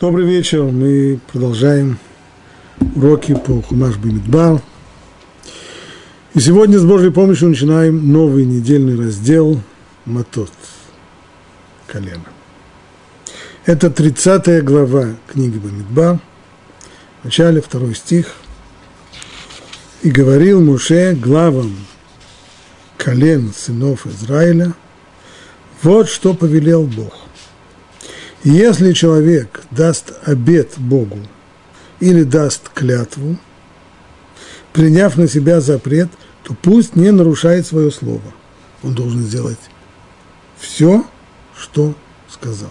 Добрый вечер. Мы продолжаем уроки по Хумаш Бимидбар. И сегодня с Божьей помощью начинаем новый недельный раздел Матот. Колено. Это 30 глава книги Бамидбар. В начале второй стих. И говорил Муше главам колен сынов Израиля, вот что повелел Бог – если человек даст обет Богу или даст клятву, приняв на себя запрет, то пусть не нарушает свое слово. Он должен сделать все, что сказал.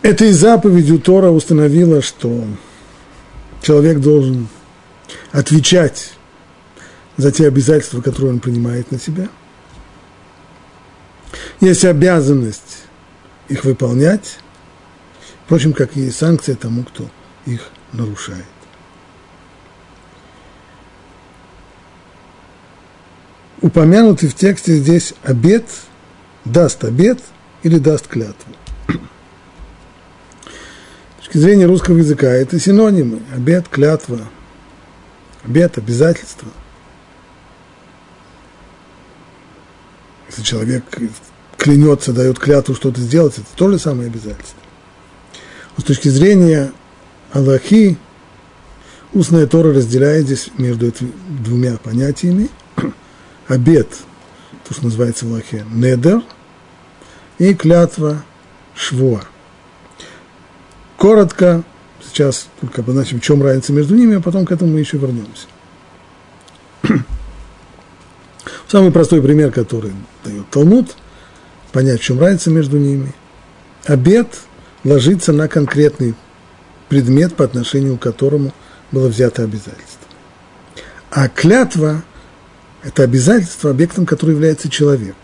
Этой заповедью Тора установила, что человек должен отвечать за те обязательства, которые он принимает на себя. Есть обязанность их выполнять, впрочем, как и санкция тому, кто их нарушает. Упомянутый в тексте здесь обед, даст обед или даст клятву. С точки зрения русского языка это синонимы. Обед, клятва, обед, обязательство – Если человек клянется, дает клятву что-то сделать, это то же самое обязательство. Но с точки зрения Аллахи, устная Тора разделяет здесь между этими двумя понятиями. Обед, то, что называется в Аллахе, недер, и клятва швуа. Коротко, сейчас только обозначим, в чем разница между ними, а потом к этому мы еще вернемся. Самый простой пример, который дает Талмуд, понять, в чем разница между ними. Обед ложится на конкретный предмет, по отношению к которому было взято обязательство. А клятва – это обязательство, объектом которого является человек.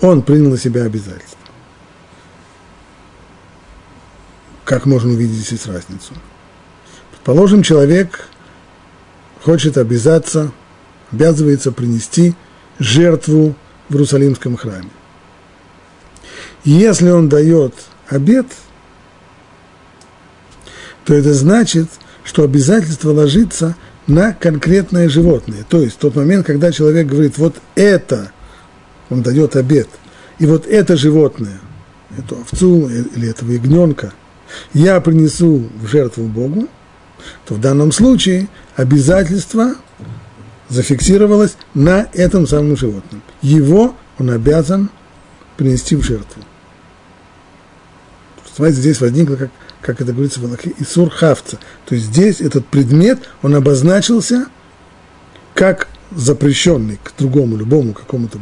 Он принял на себя обязательство. Как можно увидеть здесь разницу? Предположим, человек хочет обязаться – обязывается принести жертву в Иерусалимском храме. Если он дает обед, то это значит, что обязательство ложится на конкретное животное. То есть тот момент, когда человек говорит, вот это, он дает обед, и вот это животное, эту овцу или этого ягненка, я принесу в жертву Богу, то в данном случае обязательство зафиксировалось на этом самом животном. Его он обязан принести в жертву. Смотрите, здесь возникло, как, как это говорится в Аллахе, Исур Хавца. То есть здесь этот предмет, он обозначился как запрещенный к другому, любому какому-то,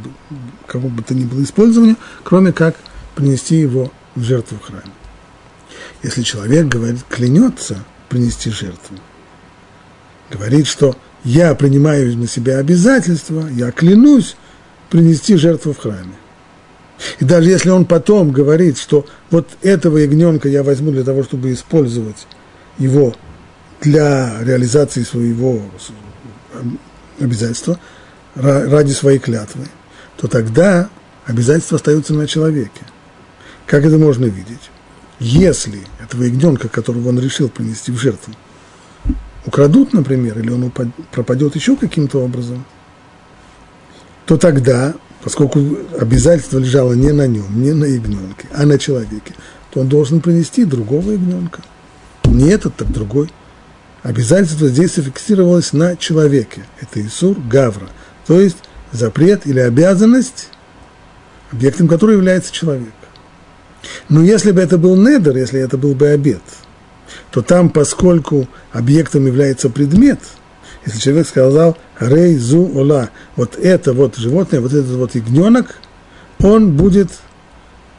какому бы то ни было использованию, кроме как принести его в жертву в храме. Если человек говорит, клянется принести жертву, говорит, что я принимаю на себя обязательство, я клянусь принести жертву в храме. И даже если он потом говорит, что вот этого ягненка я возьму для того, чтобы использовать его для реализации своего обязательства, ради своей клятвы, то тогда обязательства остаются на человеке. Как это можно видеть? Если этого ягненка, которого он решил принести в жертву, украдут, например, или он пропадет еще каким-то образом, то тогда, поскольку обязательство лежало не на нем, не на ягненке, а на человеке, то он должен принести другого ягненка. Не этот, так другой. Обязательство здесь зафиксировалось на человеке. Это Исур Гавра. То есть запрет или обязанность, объектом которой является человек. Но если бы это был недер, если это был бы обед – то там, поскольку объектом является предмет, если человек сказал «рей зу ола», вот это вот животное, вот этот вот ягненок, он будет,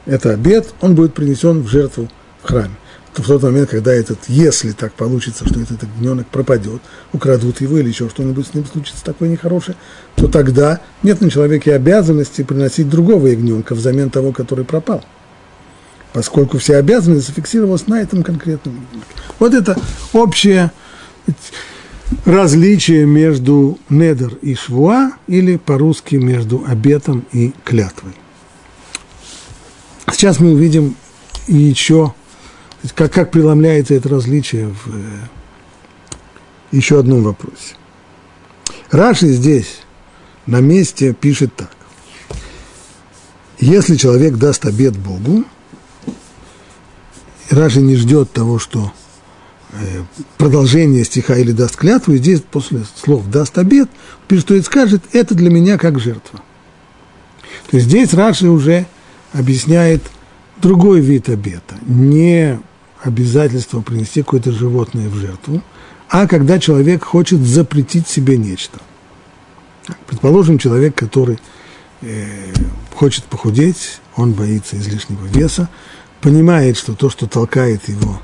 это обед, он будет принесен в жертву в храме. То в тот момент, когда этот, если так получится, что этот ягненок пропадет, украдут его или еще что-нибудь с ним случится такое нехорошее, то тогда нет на человеке обязанности приносить другого ягненка взамен того, который пропал поскольку вся обязанность зафиксировалась на этом конкретном ягненке. Вот это общее, различие между недер и швуа, или по-русски между обетом и клятвой. Сейчас мы увидим еще, как, как преломляется это различие в э, еще одном вопросе. Раши здесь на месте пишет так. Если человек даст обед Богу, Раши не ждет того, что э, продолжение стиха или даст клятву, и здесь после слов даст обед, пишет, что и скажет, это для меня как жертва. То есть здесь Раши уже объясняет другой вид обета, не обязательство принести какое-то животное в жертву, а когда человек хочет запретить себе нечто. Предположим, человек, который э, хочет похудеть, он боится излишнего веса, понимает, что то, что толкает его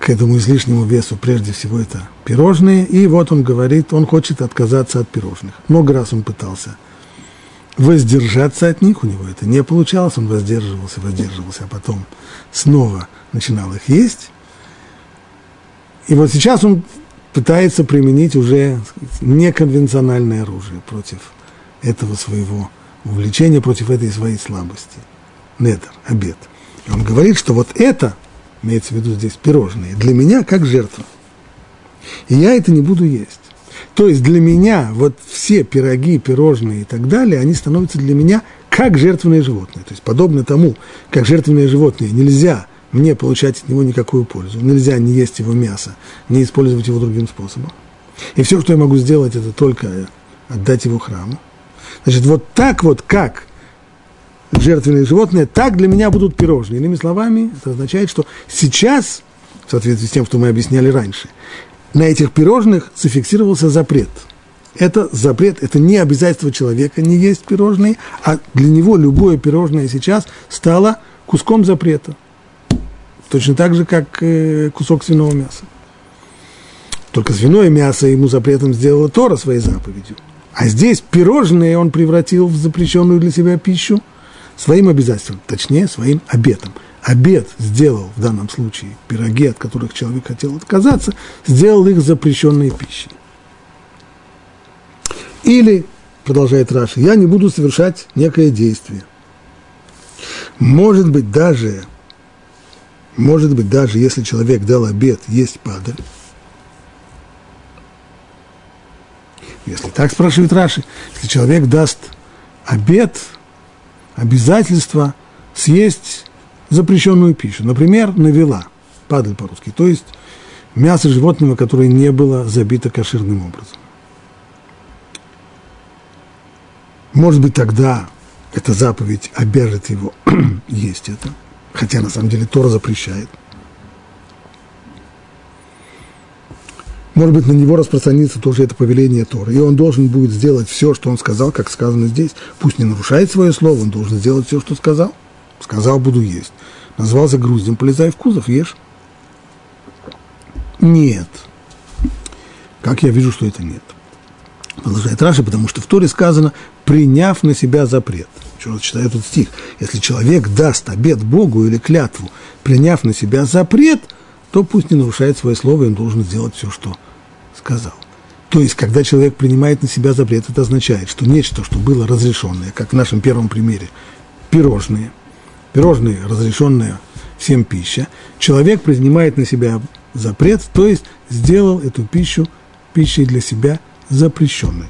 к этому излишнему весу, прежде всего это пирожные, и вот он говорит, он хочет отказаться от пирожных. Много раз он пытался воздержаться от них, у него это не получалось, он воздерживался, воздерживался, а потом снова начинал их есть. И вот сейчас он пытается применить уже неконвенциональное оружие против этого своего увлечения, против этой своей слабости. Недер, обед. Он говорит, что вот это, имеется в виду здесь пирожные, для меня как жертва. И я это не буду есть. То есть для меня вот все пироги, пирожные и так далее, они становятся для меня как жертвенные животные. То есть подобно тому, как жертвенные животные нельзя мне получать от него никакую пользу. Нельзя не есть его мясо, не использовать его другим способом. И все, что я могу сделать, это только отдать его храму. Значит, вот так вот, как жертвенные животные, так для меня будут пирожные. Иными словами, это означает, что сейчас, в соответствии с тем, что мы объясняли раньше, на этих пирожных зафиксировался запрет. Это запрет, это не обязательство человека не есть пирожные, а для него любое пирожное сейчас стало куском запрета. Точно так же, как э, кусок свиного мяса. Только свиное мясо ему запретом сделала Тора своей заповедью. А здесь пирожные он превратил в запрещенную для себя пищу своим обязательством, точнее, своим обетом. Обед сделал в данном случае пироги, от которых человек хотел отказаться, сделал их запрещенной пищей. Или, продолжает Раши, я не буду совершать некое действие. Может быть, даже может быть, даже если человек дал обед есть падаль, если так спрашивает Раши, если человек даст обед, обязательство съесть запрещенную пищу, например, навела, падаль по-русски, то есть мясо животного, которое не было забито кошерным образом. Может быть, тогда эта заповедь обяжет его есть это – хотя на самом деле Тора запрещает. Может быть, на него распространится тоже это повеление Тора, и он должен будет сделать все, что он сказал, как сказано здесь. Пусть не нарушает свое слово, он должен сделать все, что сказал. Сказал, буду есть. Назвался груздем, полезай в кузов, ешь. Нет. Как я вижу, что это нет. Продолжает Раши, потому что в Торе сказано, приняв на себя запрет – еще раз читаю этот стих. Если человек даст обед Богу или клятву, приняв на себя запрет, то пусть не нарушает свое слово, и он должен сделать все, что сказал. То есть, когда человек принимает на себя запрет, это означает, что нечто, что было разрешенное, как в нашем первом примере, пирожные, пирожные, разрешенная всем пища, человек принимает на себя запрет, то есть сделал эту пищу пищей для себя запрещенной.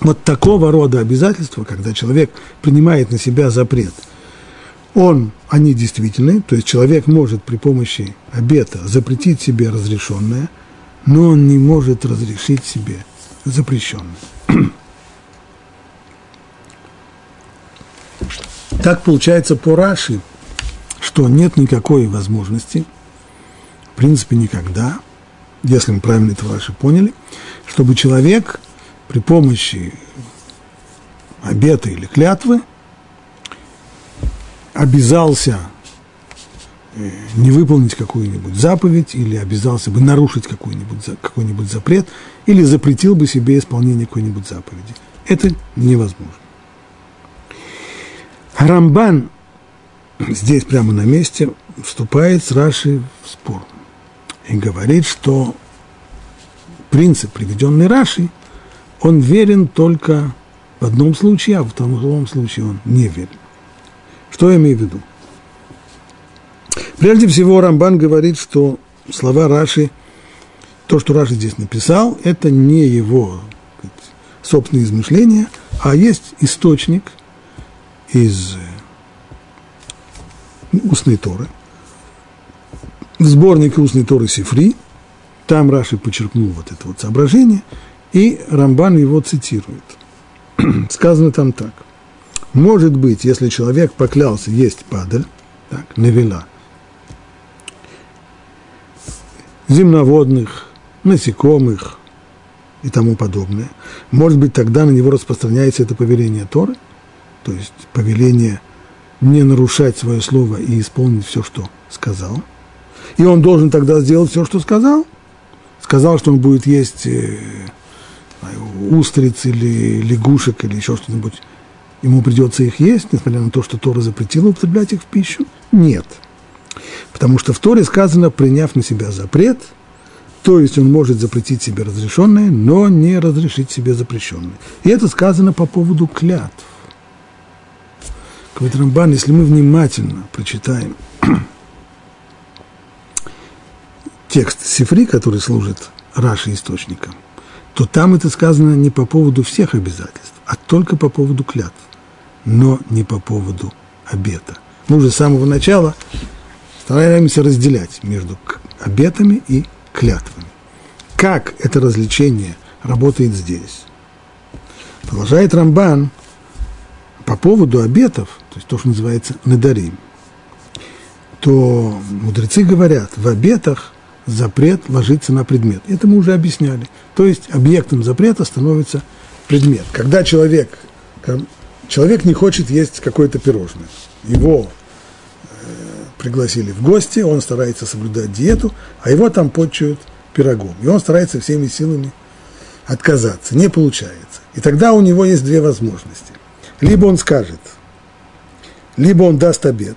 Вот такого рода обязательства, когда человек принимает на себя запрет, он, они действительны, то есть человек может при помощи обета запретить себе разрешенное, но он не может разрешить себе запрещенное. Так получается по Раши, что нет никакой возможности, в принципе никогда, если мы правильно это Раши поняли, чтобы человек при помощи обета или клятвы обязался не выполнить какую-нибудь заповедь или обязался бы нарушить какой-нибудь, какой-нибудь запрет или запретил бы себе исполнение какой-нибудь заповеди. Это невозможно. Рамбан здесь прямо на месте вступает с Раши в спор и говорит, что принцип, приведенный Рашей, он верен только в одном случае, а в другом случае он не верен. Что я имею в виду? Прежде всего, Рамбан говорит, что слова Раши, то, что Раши здесь написал, это не его собственные измышления, а есть источник из устной Торы, в сборнике устной Торы Сифри, там Раши подчеркнул вот это вот соображение, и Рамбан его цитирует. Сказано там так. Может быть, если человек поклялся есть падаль, так, навела, земноводных, насекомых и тому подобное, может быть, тогда на него распространяется это повеление Торы, то есть повеление не нарушать свое слово и исполнить все, что сказал. И он должен тогда сделать все, что сказал. Сказал, что он будет есть э, устриц или лягушек или еще что-нибудь. Ему придется их есть, несмотря на то, что Тора запретила употреблять их в пищу? Нет. Потому что в Торе сказано, приняв на себя запрет, то есть он может запретить себе разрешенное, но не разрешить себе запрещенное. И это сказано по поводу клятв. Говорит если мы внимательно прочитаем текст Сифри, который служит Раши источником, то там это сказано не по поводу всех обязательств, а только по поводу клятв, но не по поводу обета. Мы уже с самого начала стараемся разделять между обетами и клятвами. Как это развлечение работает здесь? Продолжает Рамбан по поводу обетов, то есть то, что называется надарим, то мудрецы говорят, в обетах запрет ложится на предмет. Это мы уже объясняли. То есть объектом запрета становится предмет. Когда человек, человек не хочет есть какое-то пирожное, его э, пригласили в гости, он старается соблюдать диету, а его там почуют пирогом. И он старается всеми силами отказаться. Не получается. И тогда у него есть две возможности. Либо он скажет, либо он даст обед,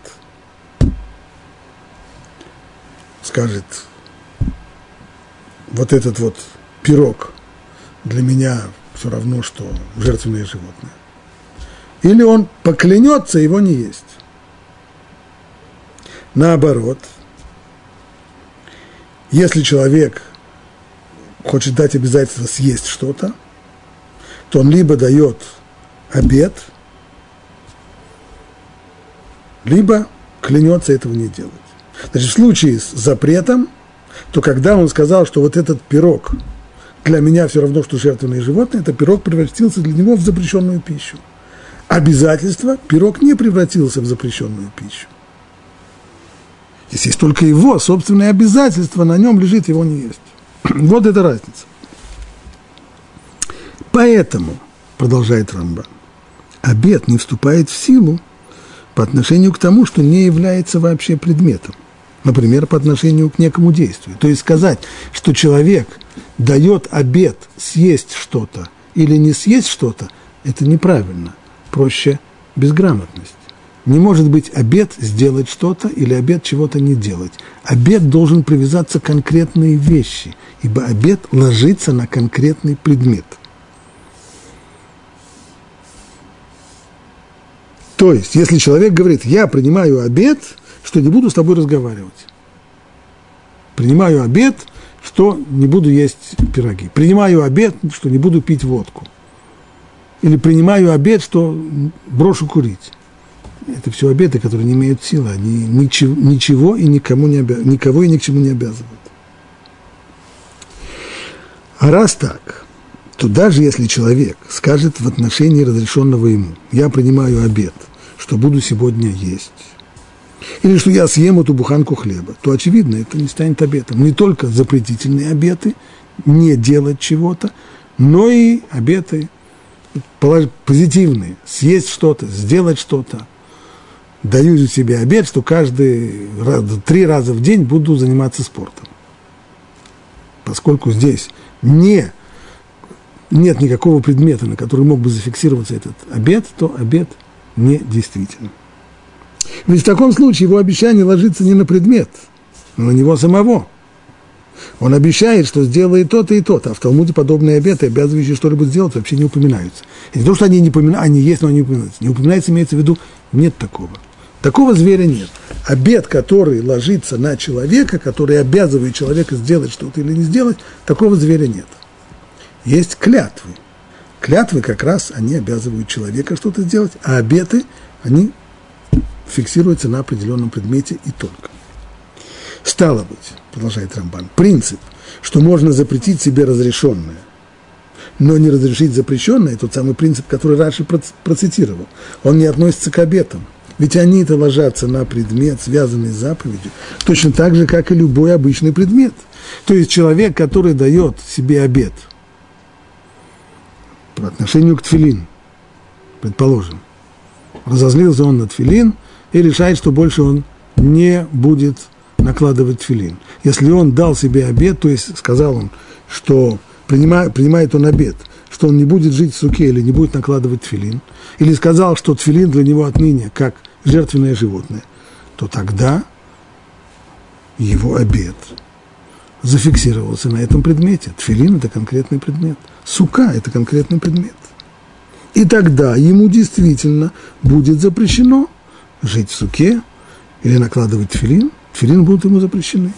скажет, вот этот вот пирог для меня все равно, что жертвенное животное. Или он поклянется его не есть. Наоборот, если человек хочет дать обязательство съесть что-то, то он либо дает обед, либо клянется этого не делать. Значит, в случае с запретом – то когда он сказал, что вот этот пирог для меня все равно, что жертвенное животное, этот пирог превратился для него в запрещенную пищу. Обязательство пирог не превратился в запрещенную пищу. Здесь есть только его собственное обязательство, на нем лежит его не есть. Вот эта разница. Поэтому, продолжает Рамбан, обед не вступает в силу по отношению к тому, что не является вообще предметом например, по отношению к некому действию. То есть сказать, что человек дает обед съесть что-то или не съесть что-то, это неправильно. Проще безграмотность. Не может быть обед сделать что-то или обед чего-то не делать. Обед должен привязаться к конкретной вещи, ибо обед ложится на конкретный предмет. То есть, если человек говорит, я принимаю обед – что не буду с тобой разговаривать. Принимаю обед, что не буду есть пироги. Принимаю обед, что не буду пить водку. Или принимаю обед, что брошу курить. Это все обеты, которые не имеют силы. Они ничего, ничего и никому не обя... никого и ни к чему не обязывают. А раз так, то даже если человек скажет в отношении разрешенного ему, я принимаю обед, что буду сегодня есть, или что я съем эту буханку хлеба, то, очевидно, это не станет обетом. Не только запретительные обеты, не делать чего-то, но и обеты позитивные, съесть что-то, сделать что-то. Даю себе обед, что каждый раз, три раза в день буду заниматься спортом. Поскольку здесь не, нет никакого предмета, на который мог бы зафиксироваться этот обед, то обед не действительный. Ведь в таком случае его обещание ложится не на предмет, но на него самого. Он обещает, что сделает то-то и то-то, а в Талмуде подобные обеты, обязывающие что-либо сделать, вообще не упоминаются. И не то, что они не упоминаются, они есть, но они не упоминаются. Не упоминается, имеется в виду, нет такого. Такого зверя нет. Обед, который ложится на человека, который обязывает человека сделать что-то или не сделать, такого зверя нет. Есть клятвы. Клятвы как раз, они обязывают человека что-то сделать, а обеты, они фиксируются на определенном предмете и только. Стало быть, продолжает Рамбан, принцип, что можно запретить себе разрешенное, но не разрешить запрещенное, тот самый принцип, который Раши процитировал, он не относится к обетам. Ведь они-то ложатся на предмет, связанный с заповедью, точно так же, как и любой обычный предмет. То есть человек, который дает себе обет по отношению к тфилин, предположим, разозлился он на тфилин и решает, что больше он не будет накладывать тфилин. Если он дал себе обед, то есть сказал он, что принимает, принимает он обед, что он не будет жить в суке или не будет накладывать тфилин, или сказал, что тфилин для него отныне как жертвенное животное, то тогда его обед зафиксировался на этом предмете. Тфилин – это конкретный предмет. Сука – это конкретный предмет. И тогда ему действительно будет запрещено жить в суке или накладывать тфилин, тфилин будут ему запрещены.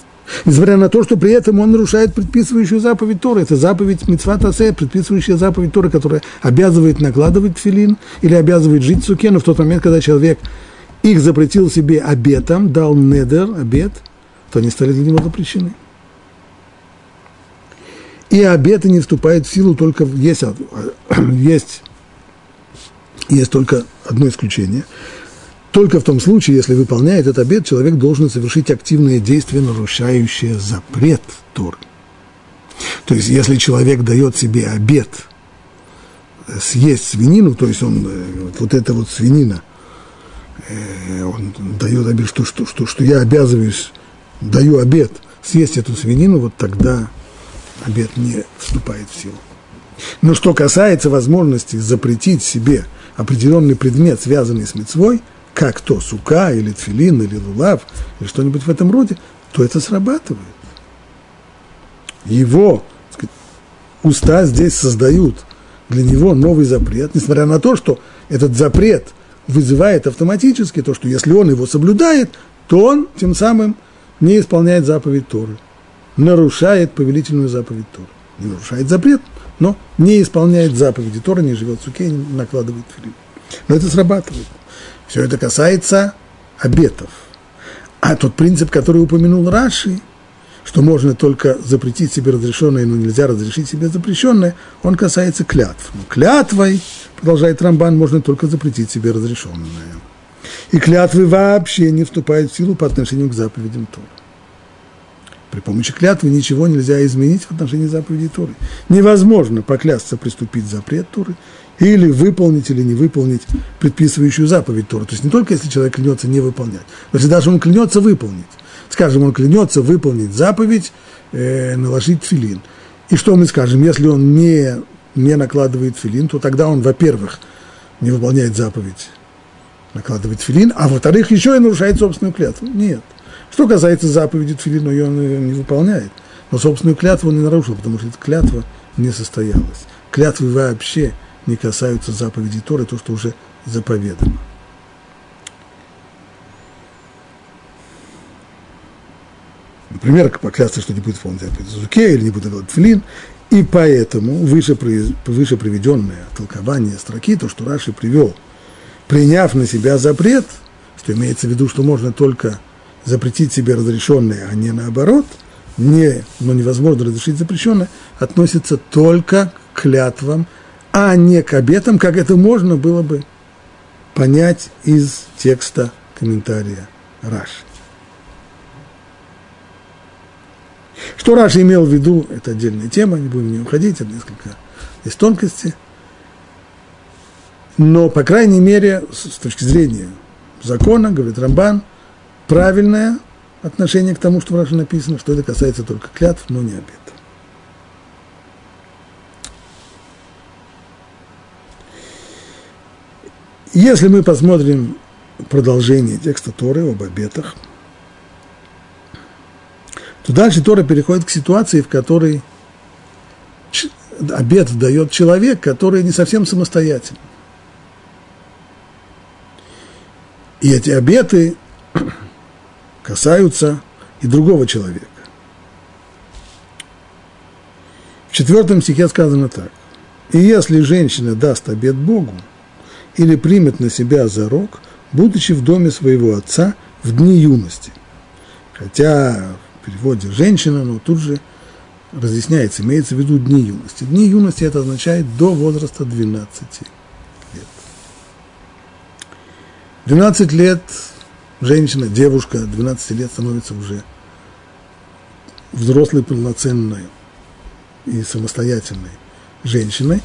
Несмотря на то, что при этом он нарушает предписывающую заповедь Торы. Это заповедь Митцват Асе, предписывающая заповедь Торы, которая обязывает накладывать тфилин или обязывает жить в суке, но в тот момент, когда человек их запретил себе обетом, дал недер, обет, то они стали для него запрещены. И обеты не вступают в силу только есть, есть, есть только одно исключение – только в том случае, если выполняет этот обет, человек должен совершить активные действия, нарушающие запрет Торы. То есть, если человек дает себе обет съесть свинину, то есть он, э, вот эта вот свинина, э, он дает обет, что, что, что, что я обязываюсь, даю обет съесть эту свинину, вот тогда обет не вступает в силу. Но что касается возможности запретить себе определенный предмет, связанный с мецвой, как то сука или тфилин или лулав или что-нибудь в этом роде, то это срабатывает. Его сказать, уста здесь создают для него новый запрет, несмотря на то, что этот запрет вызывает автоматически то, что если он его соблюдает, то он тем самым не исполняет заповедь Торы, нарушает повелительную заповедь Торы. Не нарушает запрет, но не исполняет заповеди Торы, не живет в суке, не накладывает филин. Но это срабатывает. Все это касается обетов. А тот принцип, который упомянул Раши, что можно только запретить себе разрешенное, но нельзя разрешить себе запрещенное, он касается клятв. Но клятвой, продолжает Рамбан, можно только запретить себе разрешенное. И клятвы вообще не вступают в силу по отношению к заповедям Тора. При помощи клятвы ничего нельзя изменить в отношении заповедей Торы. Невозможно поклясться приступить запрет Торы, или выполнить, или не выполнить предписывающую заповедь Торы. То есть не только если человек клянется не выполнять, но если даже он клянется выполнить. Скажем, он клянется выполнить заповедь, э, наложить филин. И что мы скажем, если он не, не накладывает филин, то тогда он, во-первых, не выполняет заповедь накладывать филин, а во-вторых, еще и нарушает собственную клятву. Нет. Что касается заповеди тфилина, ее он не выполняет. Но собственную клятву он не нарушил, потому что эта клятва не состоялась. Клятвы вообще не касаются заповедей Торы, то, что уже заповедано. Например, поклясться, что не будет выполнять заповедь Зуке или не будет делать филин. И поэтому выше, выше приведенное толкование строки, то, что Раши привел, приняв на себя запрет, что имеется в виду, что можно только запретить себе разрешенное, а не наоборот, не, но невозможно разрешить запрещенное, относится только к клятвам а не к обетам, как это можно было бы понять из текста комментария Раши. Что Раши имел в виду, это отдельная тема, не будем в нее уходить, это несколько есть тонкости. Но, по крайней мере, с точки зрения закона, говорит Рамбан, правильное отношение к тому, что в Раши написано, что это касается только клятв, но не обет. Если мы посмотрим продолжение текста Торы об обетах, то дальше Тора переходит к ситуации, в которой обед дает человек, который не совсем самостоятельный. И эти обеты касаются и другого человека. В четвертом стихе сказано так. «И если женщина даст обет Богу или примет на себя зарок, будучи в доме своего отца в дни юности». Хотя переводе «женщина», но тут же разъясняется, имеется в виду дни юности. Дни юности это означает до возраста 12 лет. 12 лет женщина, девушка 12 лет становится уже взрослой, полноценной и самостоятельной женщиной,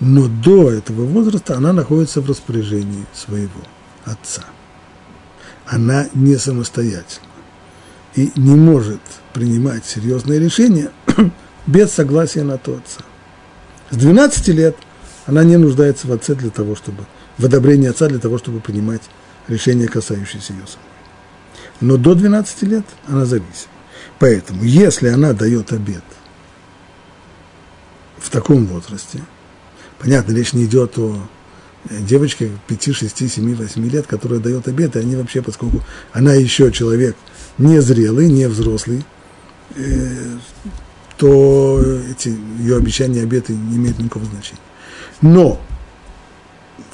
но до этого возраста она находится в распоряжении своего отца. Она не самостоятельна и не может принимать серьезные решения без согласия на то отца. С 12 лет она не нуждается в отце для того, чтобы, в одобрении отца для того, чтобы принимать решения, касающиеся ее самой. Но до 12 лет она зависима. Поэтому, если она дает обед в таком возрасте, понятно, речь не идет о девочке 5, 6, 7, 8 лет, которая дает обед, и они вообще, поскольку она еще человек незрелый, не взрослый, э, то эти ее обещания, обеты не имеют никакого значения. Но,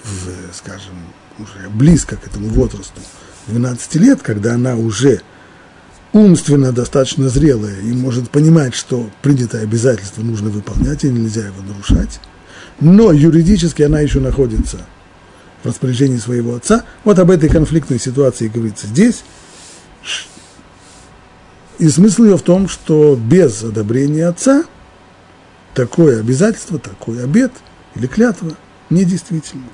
в, скажем, уже близко к этому возрасту, 12 лет, когда она уже умственно достаточно зрелая и может понимать, что принятое обязательство нужно выполнять и нельзя его нарушать, но юридически она еще находится в распоряжении своего отца. Вот об этой конфликтной ситуации говорится здесь. И смысл ее в том, что без одобрения отца такое обязательство, такой обед или клятва недействительно.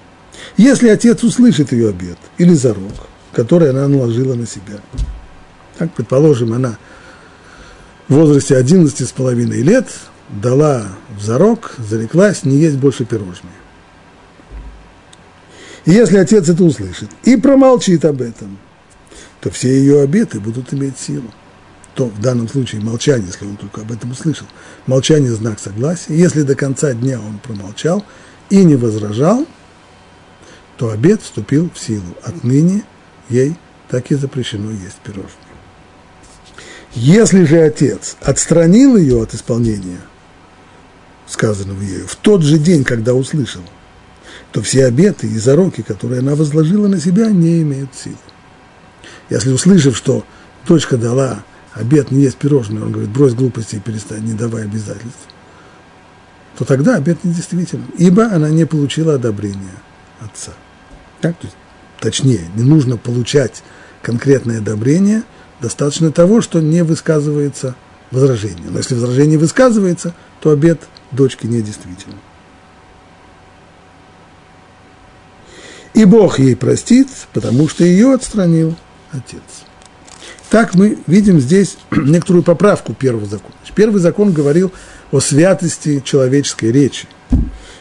Если отец услышит ее обед или зарок, который она наложила на себя, так, предположим, она в возрасте 11 с половиной лет дала в зарок, зареклась не есть больше пирожные. И если отец это услышит и промолчит об этом, то все ее обеты будут иметь силу. То в данном случае молчание, если он только об этом услышал, молчание – знак согласия. Если до конца дня он промолчал и не возражал, то обед вступил в силу. Отныне ей так и запрещено есть пирожные. Если же отец отстранил ее от исполнения сказанного ею в тот же день, когда услышал, то все обеты и зароки, которые она возложила на себя, не имеют силы. Если услышав, что дочка дала обед не есть пирожное, он говорит, брось глупости и перестань, не давай обязательств, то тогда обед недействителен, ибо она не получила одобрения отца. Так, то есть, точнее, не нужно получать конкретное одобрение – достаточно того, что не высказывается возражение. Но если возражение высказывается, то обед дочки недействителен. И Бог ей простит, потому что ее отстранил отец. Так мы видим здесь некоторую поправку первого закона. Первый закон говорил о святости человеческой речи.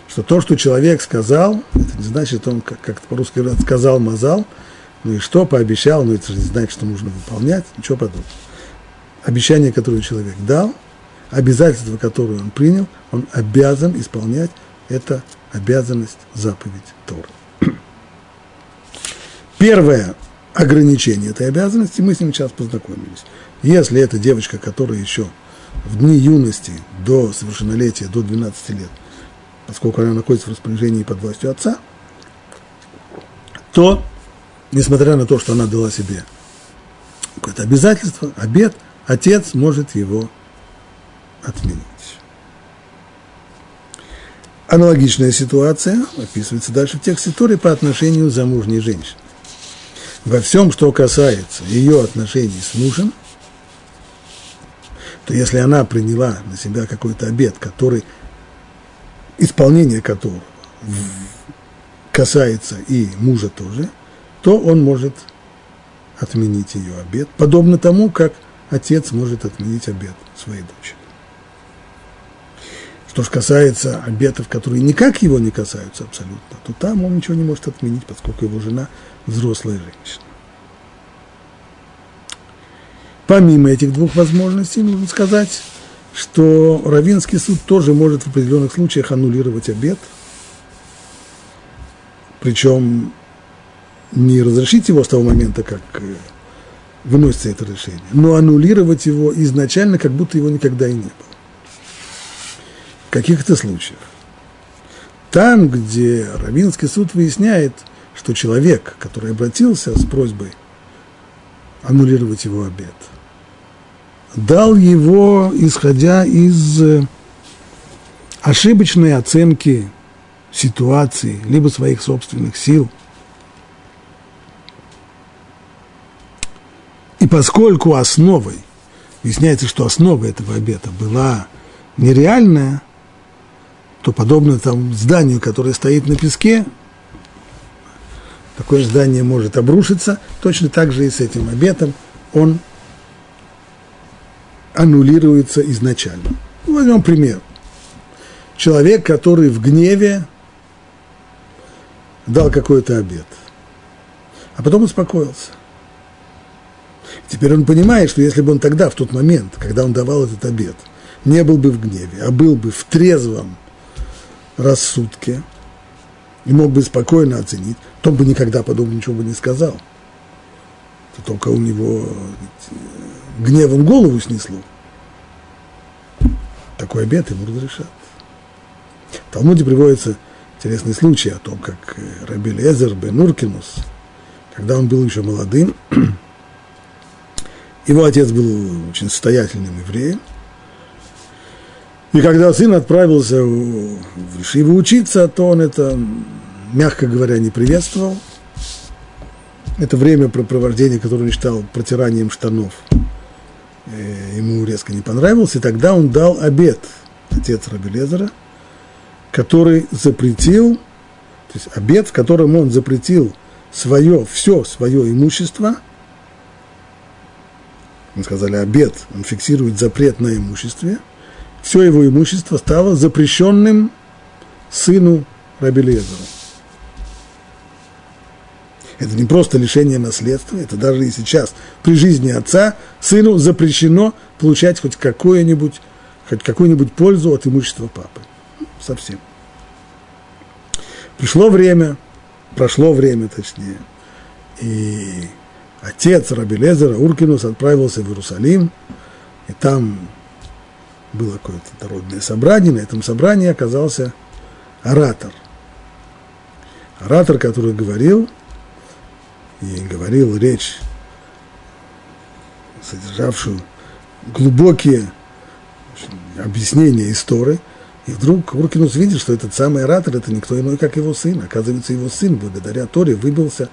Что то, что человек сказал, это не значит, он, как, как по-русски сказал, мазал – ну и что, пообещал, ну это же знать, что нужно выполнять, ничего подобного. Обещание, которое человек дал, обязательство, которое он принял, он обязан исполнять, это обязанность, заповедь Торы. Первое ограничение этой обязанности, мы с ним сейчас познакомились. Если это девочка, которая еще в дни юности, до совершеннолетия, до 12 лет, поскольку она находится в распоряжении под властью отца, то несмотря на то, что она дала себе какое-то обязательство, обед, отец может его отменить. Аналогичная ситуация описывается дальше в тексте Торы по отношению замужней женщины. Во всем, что касается ее отношений с мужем, то если она приняла на себя какой-то обед, который, исполнение которого касается и мужа тоже, то он может отменить ее обед, подобно тому, как отец может отменить обед своей дочери. Что же касается обетов, которые никак его не касаются абсолютно, то там он ничего не может отменить, поскольку его жена взрослая женщина. Помимо этих двух возможностей, нужно сказать, что Равинский суд тоже может в определенных случаях аннулировать обед, причем не разрешить его с того момента, как э, выносится это решение, но аннулировать его изначально, как будто его никогда и не было. В каких-то случаях. Там, где Равинский суд выясняет, что человек, который обратился с просьбой аннулировать его обед, дал его, исходя из э, ошибочной оценки ситуации, либо своих собственных сил. И поскольку основой, выясняется, что основа этого обета была нереальная, то подобно там зданию, которое стоит на песке, такое здание может обрушиться, точно так же и с этим обетом он аннулируется изначально. Возьмем пример. Человек, который в гневе дал какой-то обед, а потом успокоился. Теперь он понимает, что если бы он тогда, в тот момент, когда он давал этот обед, не был бы в гневе, а был бы в трезвом рассудке и мог бы спокойно оценить, то бы никогда подобного ничего бы не сказал. Это только у него гневом голову снесло. Такой обед ему разрешат. В Талмуде приводится интересный случай о том, как э, Раби Лезер бен Уркинус, когда он был еще молодым, его отец был очень состоятельным евреем, и когда сын отправился в Ишиву учиться, то он это, мягко говоря, не приветствовал. Это время провождения, которое он считал протиранием штанов – Э, ему резко не понравился, и тогда он дал обед, отец Рабелезера, который запретил, то есть обед, в котором он запретил свое, все свое имущество, мы сказали обед, он фиксирует запрет на имуществе, все его имущество стало запрещенным сыну Рабелезера. Это не просто лишение наследства, это даже и сейчас при жизни отца сыну запрещено получать хоть какую-нибудь хоть какую-нибудь пользу от имущества папы. Совсем. Пришло время, прошло время точнее, и отец Раби Лезера Уркинус отправился в Иерусалим, и там было какое-то народное собрание, на этом собрании оказался оратор. Оратор, который говорил – и говорил речь, содержавшую глубокие объяснения истории, и вдруг Уркинус видит, что этот самый оратор – это никто иной, как его сын. Оказывается, его сын, благодаря Торе, выбился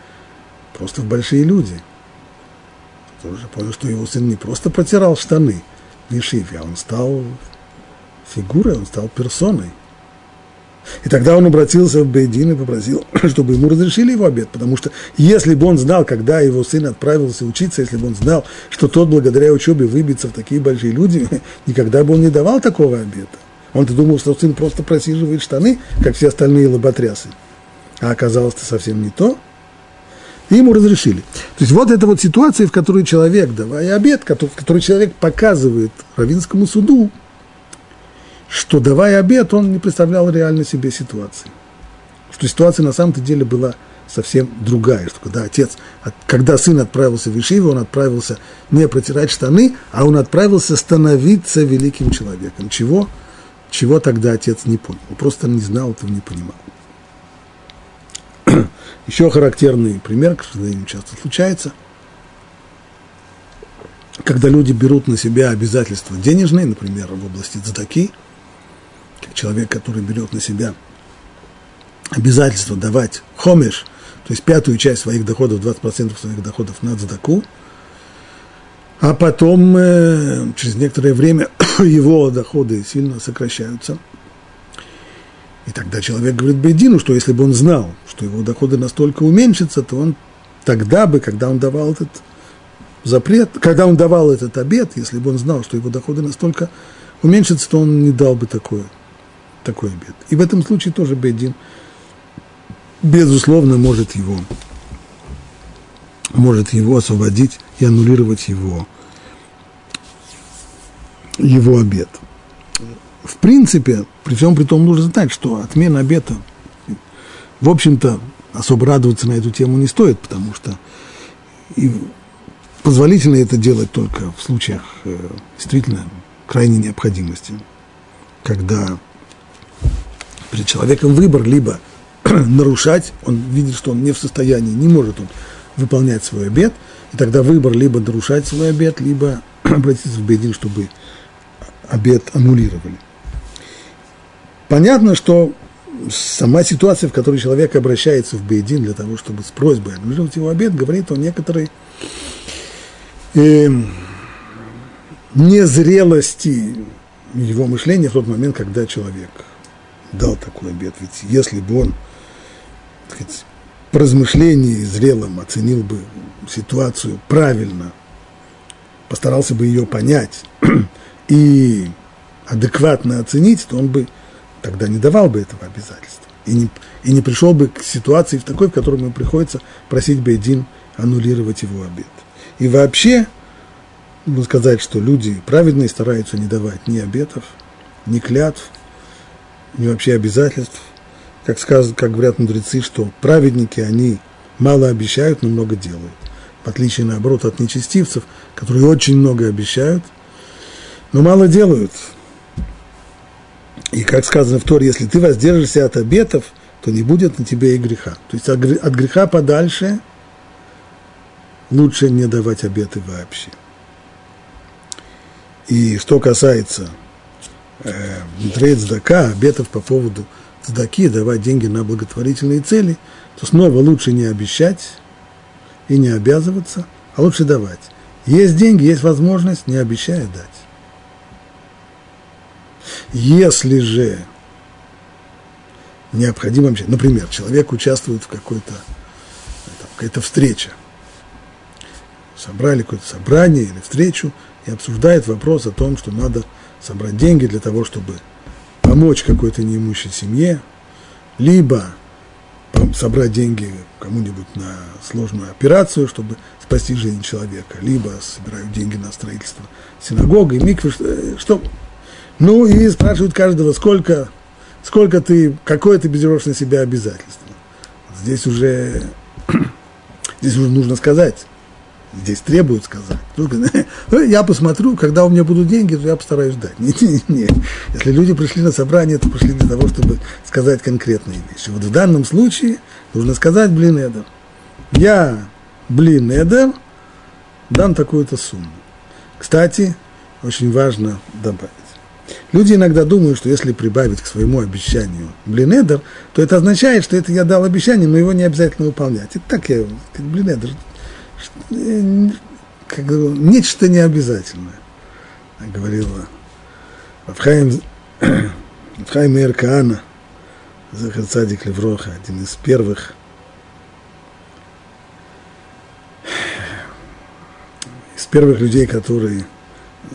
просто в большие люди. Тоже понял, что его сын не просто протирал штаны в Ешиве, а он стал фигурой, он стал персоной – и тогда он обратился в Бейдин и попросил, чтобы ему разрешили его обед, потому что если бы он знал, когда его сын отправился учиться, если бы он знал, что тот благодаря учебе выбьется в такие большие люди, никогда бы он не давал такого обеда. Он-то думал, что сын просто просиживает штаны, как все остальные лоботрясы. А оказалось-то совсем не то. И ему разрешили. То есть вот эта вот ситуация, в которой человек, давая обед, в человек показывает Равинскому суду, что давая обед, он не представлял реально себе ситуации. Что ситуация на самом-то деле была совсем другая. Что когда отец, когда сын отправился в Ишиву, он отправился не протирать штаны, а он отправился становиться великим человеком. Чего? Чего тогда отец не понял. Он просто не знал этого, не понимал. Еще характерный пример, к сожалению, часто случается, когда люди берут на себя обязательства денежные, например, в области цдаки – как человек, который берет на себя обязательство давать хомеш, то есть пятую часть своих доходов, 20% своих доходов на задаку, а потом э, через некоторое время его доходы сильно сокращаются. И тогда человек говорит Бейдину, что если бы он знал, что его доходы настолько уменьшатся, то он тогда бы, когда он давал этот запрет, когда он давал этот обед, если бы он знал, что его доходы настолько уменьшатся, то он не дал бы такое такой обед. И в этом случае тоже Бедин, безусловно, может его, может его освободить и аннулировать его его обет. В принципе, при всем при том нужно знать, что отмена обета, в общем-то, особо радоваться на эту тему не стоит, потому что и позволительно это делать только в случаях э, действительно крайней необходимости, когда перед человеком выбор либо нарушать, он видит, что он не в состоянии, не может он выполнять свой обед, и тогда выбор либо нарушать свой обед, либо обратиться в Бедин, чтобы обед аннулировали. Понятно, что сама ситуация, в которой человек обращается в Бейдин для того, чтобы с просьбой аннулировать его обед, говорит о некоторой э, незрелости его мышления в тот момент, когда человек дал такой обед. Ведь если бы он, по размышлении зрелым оценил бы ситуацию правильно, постарался бы ее понять и адекватно оценить, то он бы тогда не давал бы этого обязательства. И не, и не пришел бы к ситуации в такой, в которой ему приходится просить Бейдин аннулировать его обед. И вообще, можно сказать, что люди праведные стараются не давать ни обетов, ни клятв, ни вообще обязательств. Как, сказано, как говорят мудрецы, что праведники, они мало обещают, но много делают. В отличие, наоборот, от нечестивцев, которые очень много обещают, но мало делают. И как сказано в Торе, если ты воздержишься от обетов, то не будет на тебе и греха. То есть от греха подальше лучше не давать обеты вообще. И что касается э, цдака, обетов по поводу цдаки, давать деньги на благотворительные цели, то снова лучше не обещать и не обязываться, а лучше давать. Есть деньги, есть возможность, не обещая дать. Если же необходимо, например, человек участвует в какой-то какая-то встреча, собрали какое-то собрание или встречу и обсуждает вопрос о том, что надо собрать деньги для того, чтобы помочь какой-то неимущей семье, либо собрать деньги кому-нибудь на сложную операцию, чтобы спасти жизнь человека, либо собирают деньги на строительство синагоги, миквы, что, ну и спрашивают каждого, сколько, сколько ты, какое ты берешь на себя обязательство. Здесь уже, здесь уже нужно сказать, здесь требуют сказать. «Ну, я посмотрю, когда у меня будут деньги, то я постараюсь дать. Нет, нет, нет. Если люди пришли на собрание, то пришли для того, чтобы сказать конкретные вещи. Вот в данном случае нужно сказать, блин, Эдер, я, блин, Эдер, дам такую-то сумму. Кстати, очень важно добавить. Люди иногда думают, что если прибавить к своему обещанию блинедер, то это означает, что это я дал обещание, но его не обязательно выполнять. И так я, блинедер, как, нечто необязательное, говорила Рафхаим, Рафхаим Мейр Каана, Захар Цадик Левроха, один из первых из первых людей, которые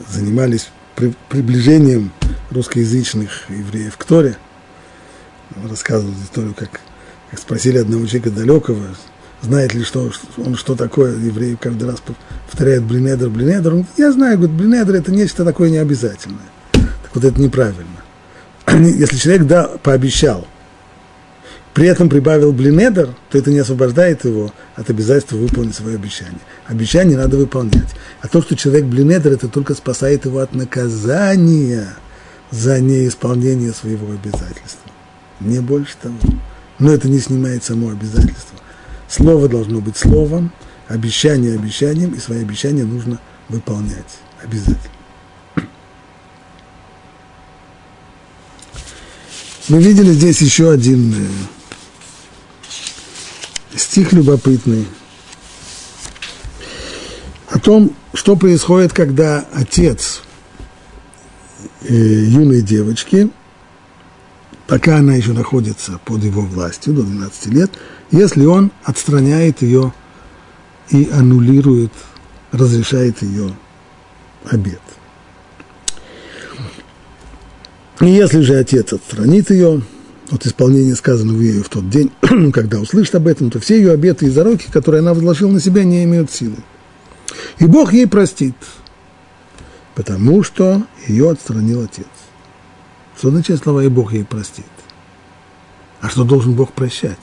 занимались при, приближением русскоязычных евреев к Торе. Он рассказывал историю, как, как спросили одного человека далекого, знает ли, что, он что такое, еврей каждый раз повторяет блинедер, блинедер. Он я знаю, говорит, блинедер это нечто такое необязательное. Так вот это неправильно. Если человек да, пообещал, при этом прибавил блинедер, то это не освобождает его от обязательства выполнить свое обещание. Обещание надо выполнять. А то, что человек блинедер, это только спасает его от наказания за неисполнение своего обязательства. Не больше того. Но это не снимает само обязательство. Слово должно быть словом, обещание обещанием, и свои обещания нужно выполнять обязательно. Мы видели здесь еще один э, стих любопытный о том, что происходит, когда отец юной девочки, пока она еще находится под его властью, до 12 лет, если он отстраняет ее и аннулирует, разрешает ее обед. И если же отец отстранит ее от исполнения сказанного ею в тот день, когда услышит об этом, то все ее обеты и зароки, которые она возложила на себя, не имеют силы. И Бог ей простит. Потому что ее отстранил отец. Что означает слова «и Бог ей простит»? А что должен Бог прощать?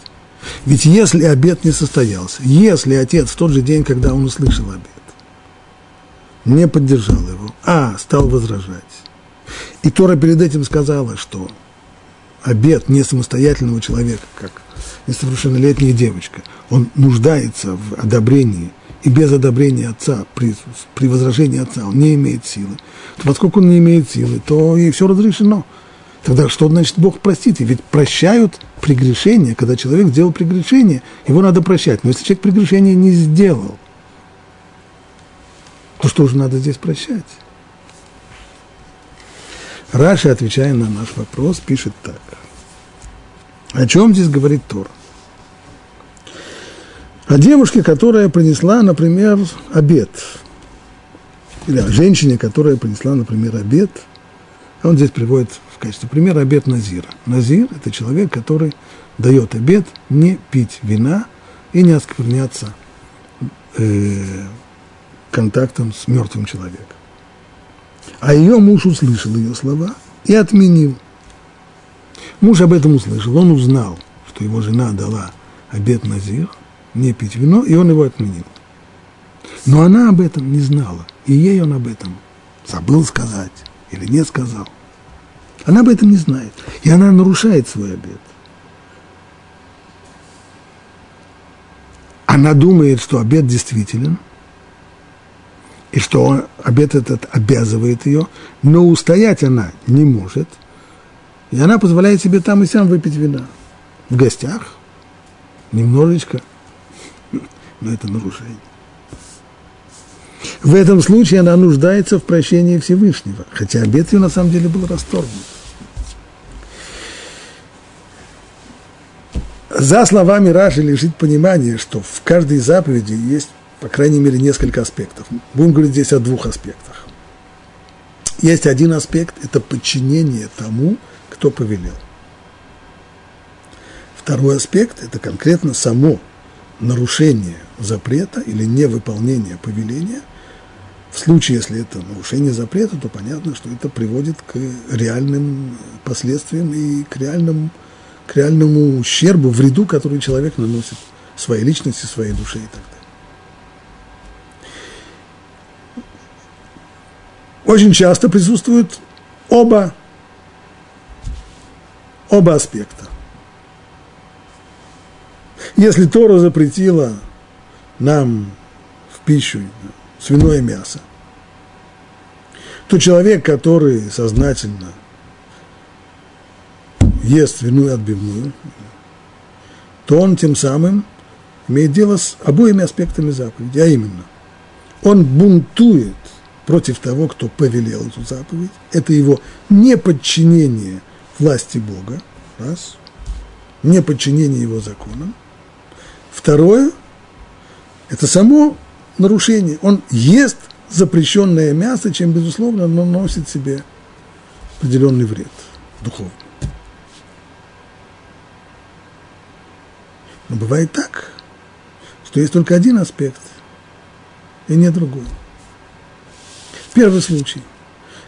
Ведь если обед не состоялся, если отец в тот же день, когда он услышал обед, не поддержал его, а стал возражать, и Тора перед этим сказала, что обед не самостоятельного человека, как несовершеннолетняя девочка, он нуждается в одобрении, и без одобрения отца, при, при возражении отца, он не имеет силы. То поскольку он не имеет силы, то и все разрешено. Тогда что значит Бог простит? Ведь прощают прегрешение, когда человек сделал прегрешение, его надо прощать. Но если человек прегрешение не сделал, то что же надо здесь прощать? Раша, отвечая на наш вопрос, пишет так. О чем здесь говорит Тор? О девушке, которая принесла, например, обед. Или о женщине, которая принесла, например, обед. Он здесь приводит в качестве примера обед Назира. Назир – это человек, который дает обед не пить вина и не оскверняться э, контактом с мертвым человеком. А ее муж услышал ее слова и отменил. Муж об этом услышал, он узнал, что его жена дала обед Назир, не пить вино, и он его отменил. Но она об этом не знала, и ей он об этом забыл сказать или не сказал. Она об этом не знает, и она нарушает свой обед. Она думает, что обед действителен – и что обед этот обязывает ее, но устоять она не может, и она позволяет себе там и сям выпить вина. В гостях, немножечко, но это нарушение. В этом случае она нуждается в прощении Всевышнего, хотя обед ее на самом деле был расторгнут. За словами Раши лежит понимание, что в каждой заповеди есть по крайней мере, несколько аспектов. Будем говорить здесь о двух аспектах. Есть один аспект – это подчинение тому, кто повелел. Второй аспект – это конкретно само нарушение запрета или невыполнение повеления. В случае, если это нарушение запрета, то понятно, что это приводит к реальным последствиям и к реальному, к реальному ущербу, вреду, который человек наносит своей личности, своей душе и так далее. очень часто присутствуют оба, оба аспекта. Если Тора запретила нам в пищу свиное мясо, то человек, который сознательно ест свиную отбивную, то он тем самым имеет дело с обоими аспектами заповеди, а именно, он бунтует против того, кто повелел эту заповедь. Это его неподчинение власти Бога, раз, неподчинение его законам. Второе, это само нарушение. Он ест запрещенное мясо, чем, безусловно, наносит себе определенный вред духовный. Но бывает так, что есть только один аспект, и нет другого. Первый случай,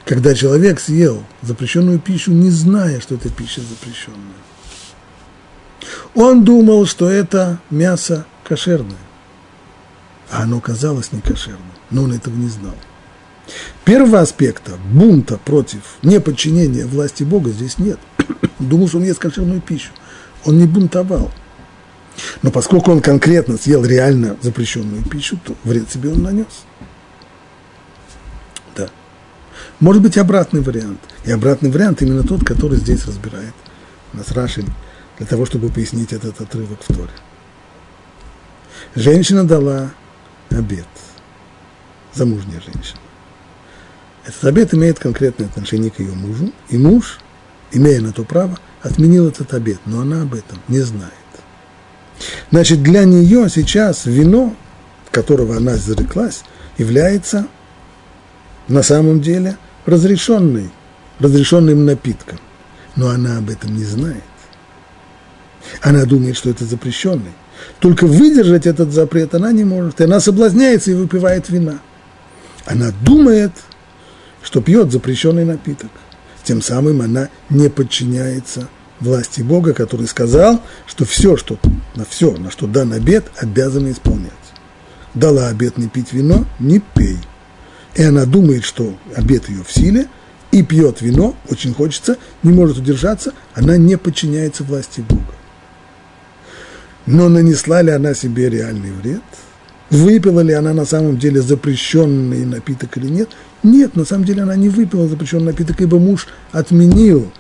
когда человек съел запрещенную пищу, не зная, что это пища запрещенная. Он думал, что это мясо кошерное, а оно казалось не кошерным, но он этого не знал. Первого аспекта бунта против неподчинения власти Бога здесь нет. Думал, что он ест кошерную пищу. Он не бунтовал. Но поскольку он конкретно съел реально запрещенную пищу, то вред себе он нанес. Может быть, обратный вариант. И обратный вариант именно тот, который здесь разбирает нас Рашин, для того, чтобы пояснить этот отрывок в Торе. Женщина дала обед. Замужняя женщина. Этот обед имеет конкретное отношение к ее мужу, и муж, имея на то право, отменил этот обед, но она об этом не знает. Значит, для нее сейчас вино, которого она зареклась, является на самом деле – разрешенный, разрешенным напитком. Но она об этом не знает. Она думает, что это запрещенный. Только выдержать этот запрет она не может. И она соблазняется и выпивает вина. Она думает, что пьет запрещенный напиток. Тем самым она не подчиняется власти Бога, который сказал, что все, что, на все, на что дан обед, обязаны исполнять. Дала обед не пить вино, не пей. И она думает, что обед ее в силе, и пьет вино, очень хочется, не может удержаться, она не подчиняется власти Бога. Но нанесла ли она себе реальный вред? Выпила ли она на самом деле запрещенный напиток или нет? Нет, на самом деле она не выпила запрещенный напиток, ибо муж отменил,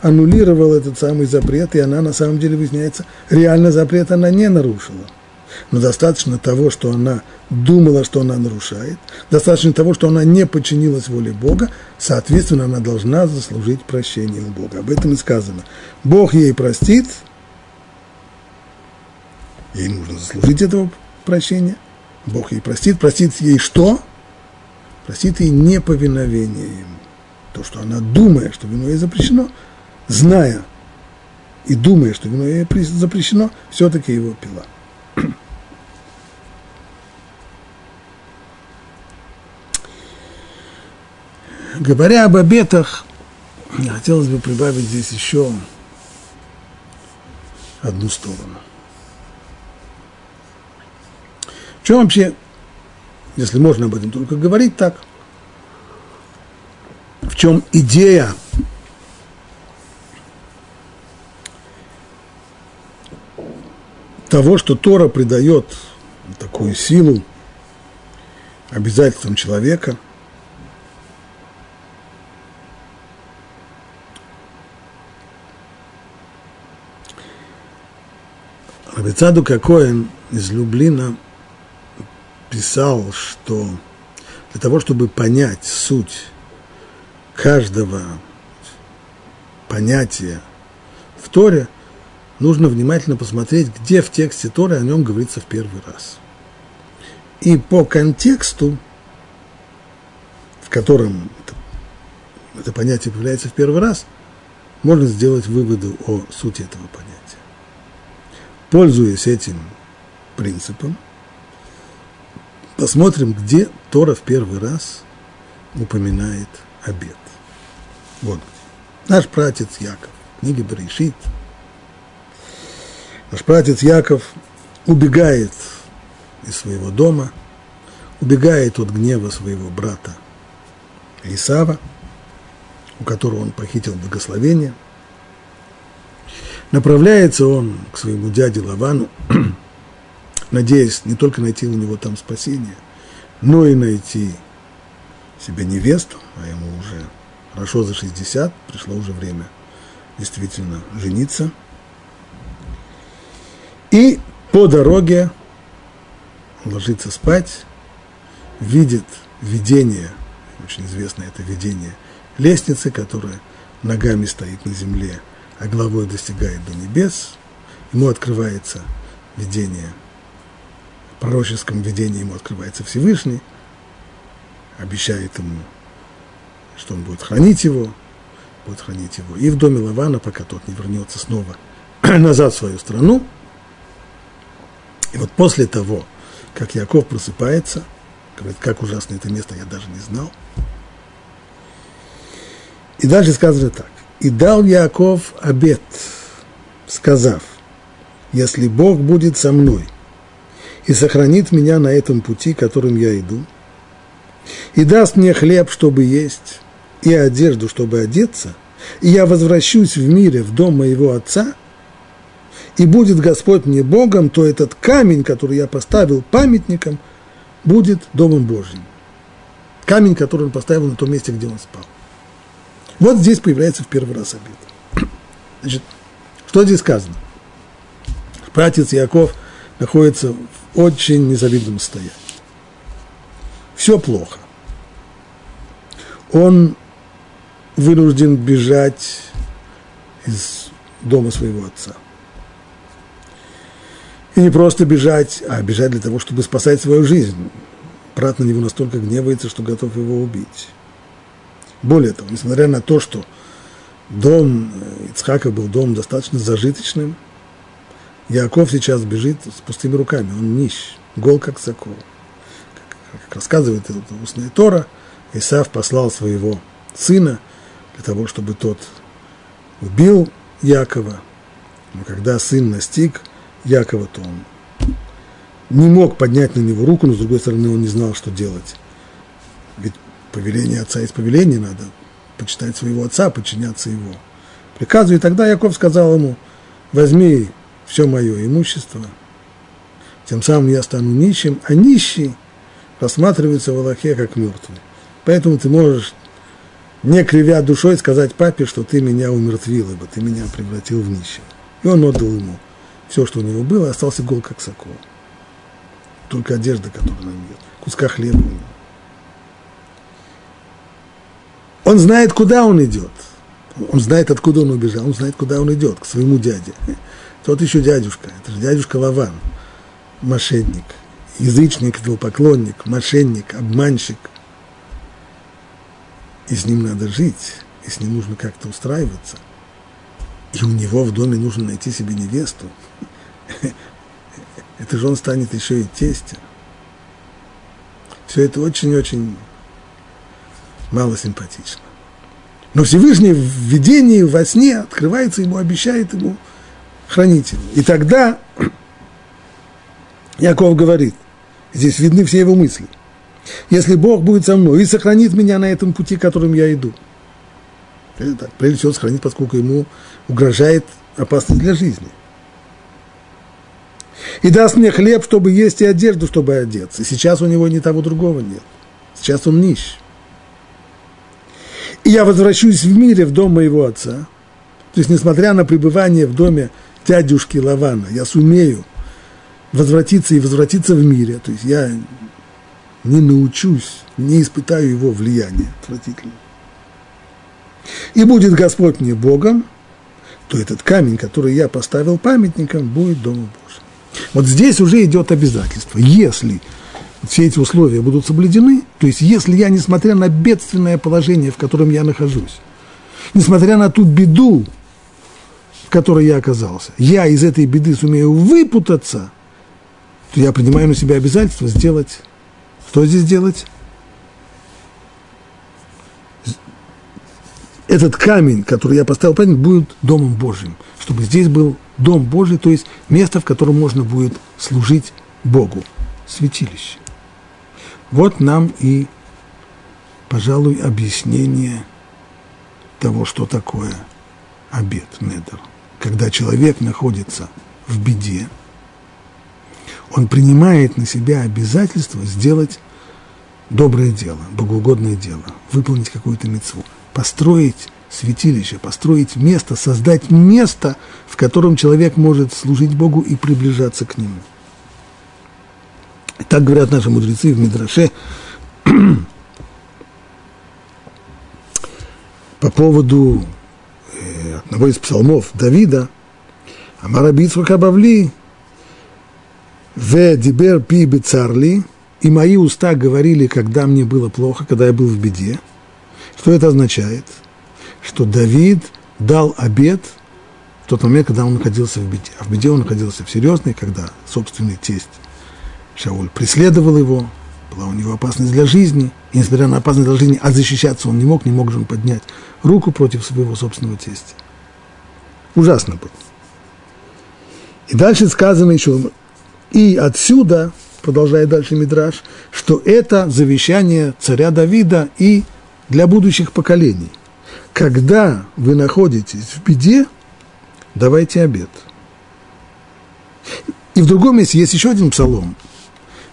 аннулировал этот самый запрет, и она на самом деле выясняется, реально запрет она не нарушила. Но достаточно того, что она думала, что она нарушает, достаточно того, что она не подчинилась воле Бога, соответственно, она должна заслужить прощение у Бога. Об этом и сказано. Бог ей простит, ей нужно заслужить этого прощения, Бог ей простит, простит ей что? Простит ей неповиновение ему. То, что она, думая, что вино ей запрещено, зная и думая, что вино ей запрещено, все-таки его пила. Говоря об обетах, хотелось бы прибавить здесь еще одну сторону. В чем вообще, если можно об этом только говорить так, в чем идея того, что Тора придает такую силу обязательствам человека – Рабицаду Кокоин из Люблина писал, что для того, чтобы понять суть каждого понятия в Торе, нужно внимательно посмотреть, где в тексте Торы о нем говорится в первый раз. И по контексту, в котором это, это понятие появляется в первый раз, можно сделать выводы о сути этого понятия. Пользуясь этим принципом, посмотрим, где Тора в первый раз упоминает обед. Вот. Наш пратец Яков, книги Берешит. Наш пратец Яков убегает из своего дома, убегает от гнева своего брата Исава, у которого он похитил благословение – Направляется он к своему дяде Лавану, надеясь не только найти у него там спасение, но и найти себе невесту, а ему уже хорошо за 60, пришло уже время действительно жениться. И по дороге ложится спать, видит видение, очень известное это видение лестницы, которая ногами стоит на земле – а головой достигает до небес, ему открывается видение, пророческом видении ему открывается Всевышний, обещает ему, что он будет хранить его, будет хранить его и в доме Лавана, пока тот не вернется снова назад в свою страну. И вот после того, как Яков просыпается, говорит, как ужасно это место, я даже не знал. И дальше сказано так. И дал Яков обет, сказав, если Бог будет со мной и сохранит меня на этом пути, которым я иду, и даст мне хлеб, чтобы есть, и одежду, чтобы одеться, и я возвращусь в мире, в дом моего отца, и будет Господь мне Богом, то этот камень, который я поставил памятником, будет Домом Божьим. Камень, который он поставил на том месте, где он спал. Вот здесь появляется в первый раз обид. Значит, что здесь сказано? Братец Яков находится в очень незавидном состоянии. Все плохо. Он вынужден бежать из дома своего отца. И не просто бежать, а бежать для того, чтобы спасать свою жизнь. Брат на него настолько гневается, что готов его убить. Более того, несмотря на то, что дом Ицхака был дом достаточно зажиточным, Яков сейчас бежит с пустыми руками, он нищ, гол как сокол. Как, рассказывает устная Тора, Исав послал своего сына для того, чтобы тот убил Якова. Но когда сын настиг Якова, то он не мог поднять на него руку, но с другой стороны он не знал, что делать. Ведь повеление отца есть повеление, надо почитать своего отца, подчиняться его приказу. И тогда Яков сказал ему, возьми все мое имущество, тем самым я стану нищим, а нищий рассматривается в Аллахе как мертвый. Поэтому ты можешь, не кривя душой, сказать папе, что ты меня умертвил, ибо ты меня превратил в нищего. И он отдал ему все, что у него было, остался гол, как сокол. Только одежда, которую на нем куска хлеба у него. Он знает, куда он идет. Он знает, откуда он убежал, он знает, куда он идет, к своему дяде. Тот еще дядюшка, это же дядюшка Лаван, мошенник, язычник, идолопоклонник, мошенник, обманщик. И с ним надо жить, и с ним нужно как-то устраиваться. И у него в доме нужно найти себе невесту. Это же он станет еще и тестем. Все это очень-очень мало симпатично. Но Всевышний в видении, во сне открывается ему, обещает ему хранить его. И тогда Яков говорит, здесь видны все его мысли. Если Бог будет со мной и сохранит меня на этом пути, которым я иду. Так, прежде всего сохранит, поскольку ему угрожает опасность для жизни. И даст мне хлеб, чтобы есть, и одежду, чтобы одеться. Сейчас у него ни того другого нет. Сейчас он нищ и я возвращусь в мире в дом моего отца. То есть, несмотря на пребывание в доме дядюшки Лавана, я сумею возвратиться и возвратиться в мире. То есть я не научусь, не испытаю его влияния отвратительно. И будет Господь мне Богом, то этот камень, который я поставил памятником, будет Домом Божьим. Вот здесь уже идет обязательство. Если все эти условия будут соблюдены, то есть если я, несмотря на бедственное положение, в котором я нахожусь, несмотря на ту беду, в которой я оказался, я из этой беды сумею выпутаться, то я принимаю на себя обязательство сделать, что здесь делать? Этот камень, который я поставил памятник, будет Домом Божьим, чтобы здесь был Дом Божий, то есть место, в котором можно будет служить Богу, святилище. Вот нам и, пожалуй, объяснение того, что такое обед Недер. Когда человек находится в беде, он принимает на себя обязательство сделать доброе дело, богоугодное дело, выполнить какую-то мецву, построить святилище, построить место, создать место, в котором человек может служить Богу и приближаться к Нему. Так говорят наши мудрецы в Мидраше по поводу одного из псалмов Давида, Амара Бицвака Бавли, в дибер пи бецарли, и мои уста говорили, когда мне было плохо, когда я был в беде. Что это означает? Что Давид дал обед в тот момент, когда он находился в беде. А в беде он находился в серьезной, когда собственный тесть Шауль преследовал его, была у него опасность для жизни, и несмотря на опасность для жизни, а защищаться он не мог, не мог же он поднять руку против своего собственного тестя. Ужасно было. И дальше сказано еще, и отсюда, продолжает дальше Мидраш, что это завещание царя Давида и для будущих поколений. Когда вы находитесь в беде, давайте обед. И в другом месте есть еще один псалом –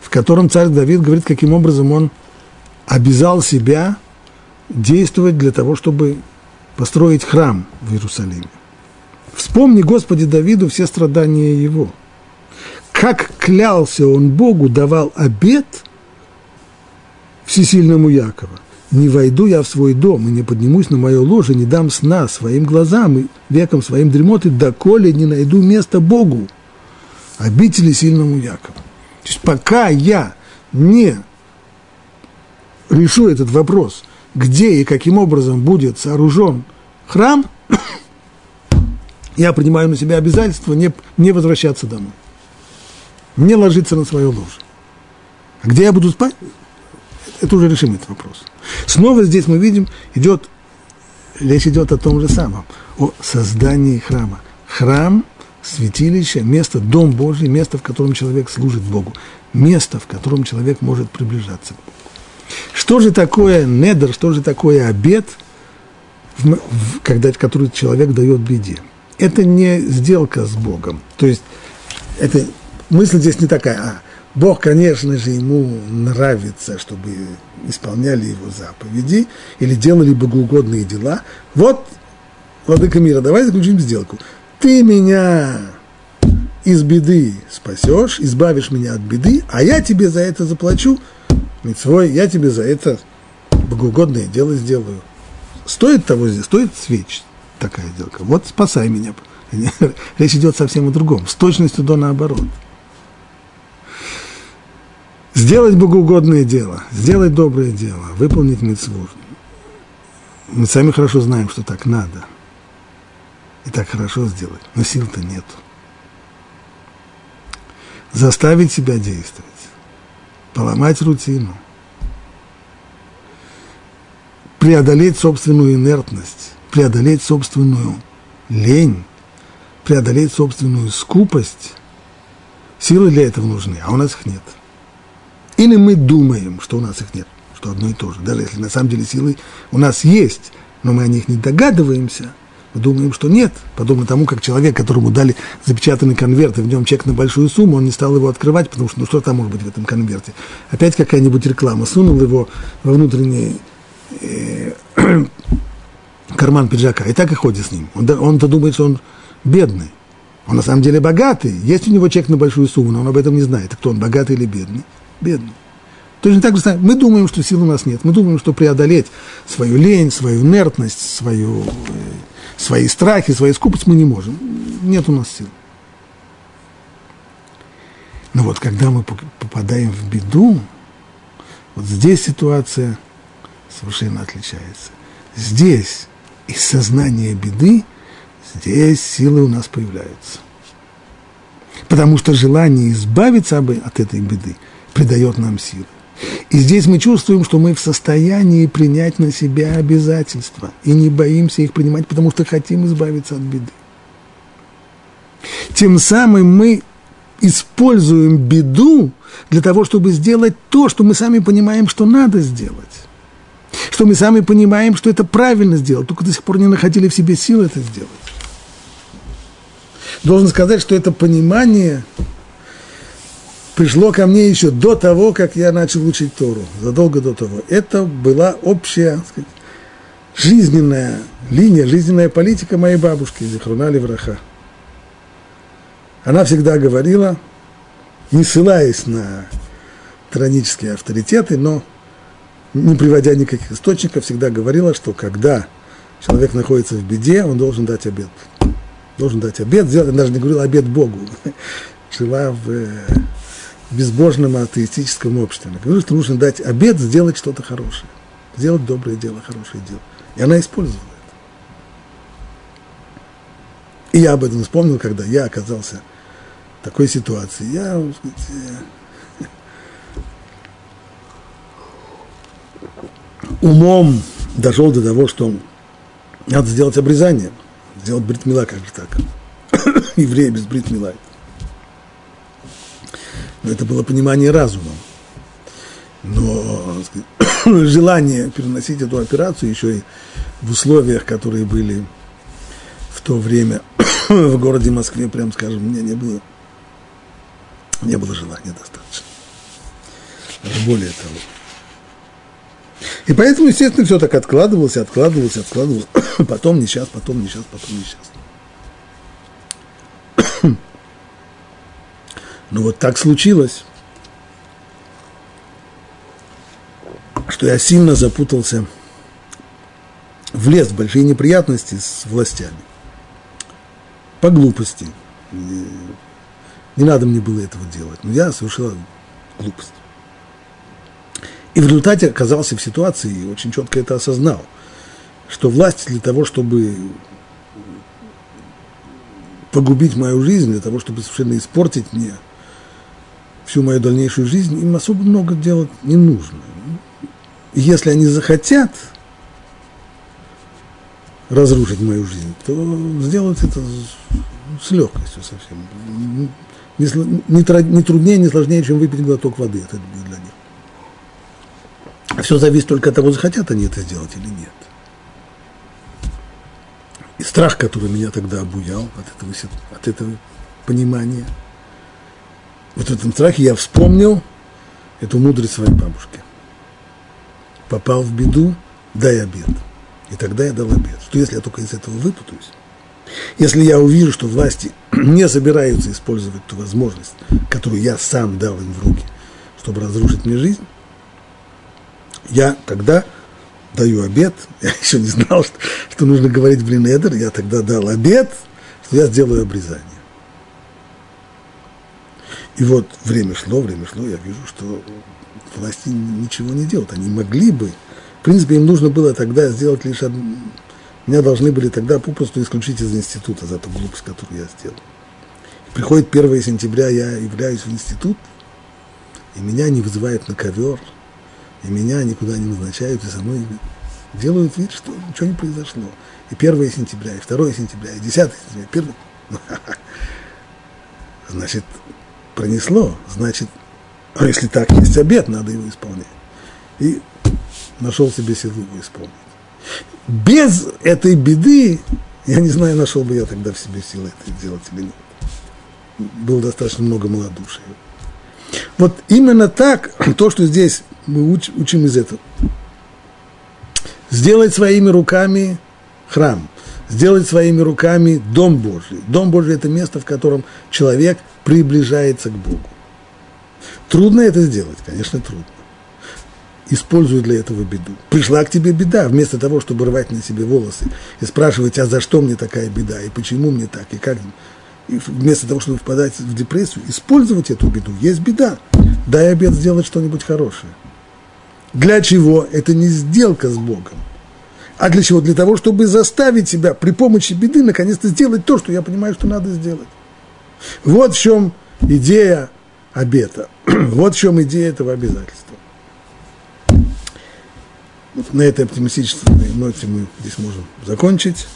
в котором царь Давид говорит, каким образом он обязал себя действовать для того, чтобы построить храм в Иерусалиме. Вспомни, Господи, Давиду все страдания его. Как клялся он Богу, давал обед всесильному Якова. Не войду я в свой дом и не поднимусь на мое ложе, не дам сна своим глазам и веком своим дремоты, доколе не найду место Богу, обители сильному Якову. То есть пока я не решу этот вопрос, где и каким образом будет сооружен храм, я принимаю на себя обязательство не, не возвращаться домой, не ложиться на свое ложе. А где я буду спать? это уже решим этот вопрос. Снова здесь мы видим, идет, речь идет о том же самом, о создании храма. Храм, святилище, место, дом Божий, место, в котором человек служит Богу, место, в котором человек может приближаться к Богу. Что же такое недер, что же такое обед, когда, который человек дает беде? Это не сделка с Богом. То есть, это, мысль здесь не такая, а Бог, конечно же, ему нравится, чтобы исполняли его заповеди или делали богоугодные дела. Вот, Владыка мира, давай заключим сделку. Ты меня из беды спасешь, избавишь меня от беды, а я тебе за это заплачу свой, я тебе за это богоугодное дело сделаю. Стоит того, стоит свеч такая сделка. Вот спасай меня. Речь идет совсем о другом, с точностью до наоборот. Сделать богоугодное дело, сделать доброе дело, выполнить митцву. Мы сами хорошо знаем, что так надо. И так хорошо сделать, но сил-то нет. Заставить себя действовать поломать рутину, преодолеть собственную инертность, преодолеть собственную лень, преодолеть собственную скупость. Силы для этого нужны, а у нас их нет. Или мы думаем, что у нас их нет, что одно и то же. Даже если на самом деле силы у нас есть, но мы о них не догадываемся – думаем, что нет. Подобно тому, как человек, которому дали запечатанный конверт, и в нем чек на большую сумму, он не стал его открывать, потому что ну что там может быть в этом конверте? Опять какая-нибудь реклама. Сунул его во внутренний э, карман пиджака, и так и ходит с ним. Он, он-то думает, что он бедный. Он на самом деле богатый. Есть у него чек на большую сумму, но он об этом не знает. Кто он, богатый или бедный? Бедный. Точно так же мы думаем, что сил у нас нет. Мы думаем, что преодолеть свою лень, свою инертность, свою э, свои страхи, свои скупость мы не можем. Нет у нас сил. Но вот когда мы попадаем в беду, вот здесь ситуация совершенно отличается. Здесь из сознания беды, здесь силы у нас появляются. Потому что желание избавиться от этой беды придает нам силы. И здесь мы чувствуем, что мы в состоянии принять на себя обязательства и не боимся их принимать, потому что хотим избавиться от беды. Тем самым мы используем беду для того, чтобы сделать то, что мы сами понимаем, что надо сделать. Что мы сами понимаем, что это правильно сделать, только до сих пор не находили в себе сил это сделать. Должен сказать, что это понимание пришло ко мне еще до того, как я начал учить Тору, задолго до того. Это была общая сказать, жизненная линия, жизненная политика моей бабушки, Зихруна Левраха. Она всегда говорила, не ссылаясь на тиранические авторитеты, но не приводя никаких источников, всегда говорила, что когда человек находится в беде, он должен дать обед. Должен дать обед, сделать, даже не говорила обед Богу. Жила в безбожном атеистическом обществе. Она говорит, что нужно дать обед, сделать что-то хорошее. Сделать доброе дело, хорошее дело. И она использовала это. И я об этом вспомнил, когда я оказался в такой ситуации. Я, сказать, умом дошел до того, что надо сделать обрезание, сделать бритмила, как же так. Евреи без бритмила. Это было понимание разума. Но сказать, желание переносить эту операцию еще и в условиях, которые были в то время в городе Москве, прям скажем, у меня не было, не было желания достаточно. Даже более того. И поэтому, естественно, все так откладывалось, откладывалось, откладывалось. Потом не сейчас, потом не сейчас, потом не сейчас. Но вот так случилось, что я сильно запутался, влез в большие неприятности с властями. По глупости. Не надо мне было этого делать, но я совершил глупость. И в результате оказался в ситуации, и очень четко это осознал, что власть для того, чтобы погубить мою жизнь, для того, чтобы совершенно испортить мне – всю мою дальнейшую жизнь, им особо много делать не нужно. если они захотят разрушить мою жизнь, то сделают это с легкостью совсем. Не, не, не труднее, не сложнее, чем выпить глоток воды. Это будет для них. Все зависит только от того, захотят они это сделать или нет. И страх, который меня тогда обуял от этого, от этого понимания, вот в этом страхе я вспомнил эту мудрость своей бабушки. Попал в беду, дай обед. И тогда я дал обед. Что если я только из этого выпутаюсь? Если я увижу, что власти не собираются использовать ту возможность, которую я сам дал им в руки, чтобы разрушить мне жизнь, я тогда даю обед, я еще не знал, что, что нужно говорить блин Эдер, я тогда дал обед, что я сделаю обрезание. И вот время шло, время шло, я вижу, что власти ничего не делают. Они могли бы, в принципе, им нужно было тогда сделать лишь одно, меня должны были тогда попросту исключить из института за ту глупость, которую я сделал. Приходит 1 сентября, я являюсь в институт, и меня не вызывают на ковер – и меня никуда не назначают, и со мной делают вид, что ничего не произошло. И 1 сентября, и 2 сентября, и 10 сентября, 1... Значит, пронесло, значит, а если так есть обед, надо его исполнять. И нашел себе силу его исполнить. Без этой беды, я не знаю, нашел бы я тогда в себе силы это сделать или нет. Было достаточно много малодушия. Вот именно так, то, что здесь мы уч, учим из этого. Сделать своими руками храм, сделать своими руками Дом Божий. Дом Божий – это место, в котором человек приближается к Богу. Трудно это сделать, конечно, трудно. Используй для этого беду. Пришла к тебе беда, вместо того, чтобы рвать на себе волосы и спрашивать, а за что мне такая беда, и почему мне так, и как. И вместо того, чтобы впадать в депрессию, использовать эту беду. Есть беда. Дай обед сделать что-нибудь хорошее. Для чего? Это не сделка с Богом. А для чего? Для того, чтобы заставить себя при помощи беды наконец-то сделать то, что я понимаю, что надо сделать. Вот в чем идея обета. Вот в чем идея этого обязательства. Вот на этой оптимистической ноте мы здесь можем закончить.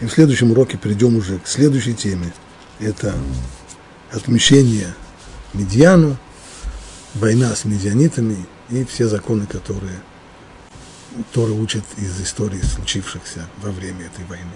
И в следующем уроке перейдем уже к следующей теме. Это отмещение Медьяну, война с медианитами – и все законы, которые Тора учит из истории, случившихся во время этой войны.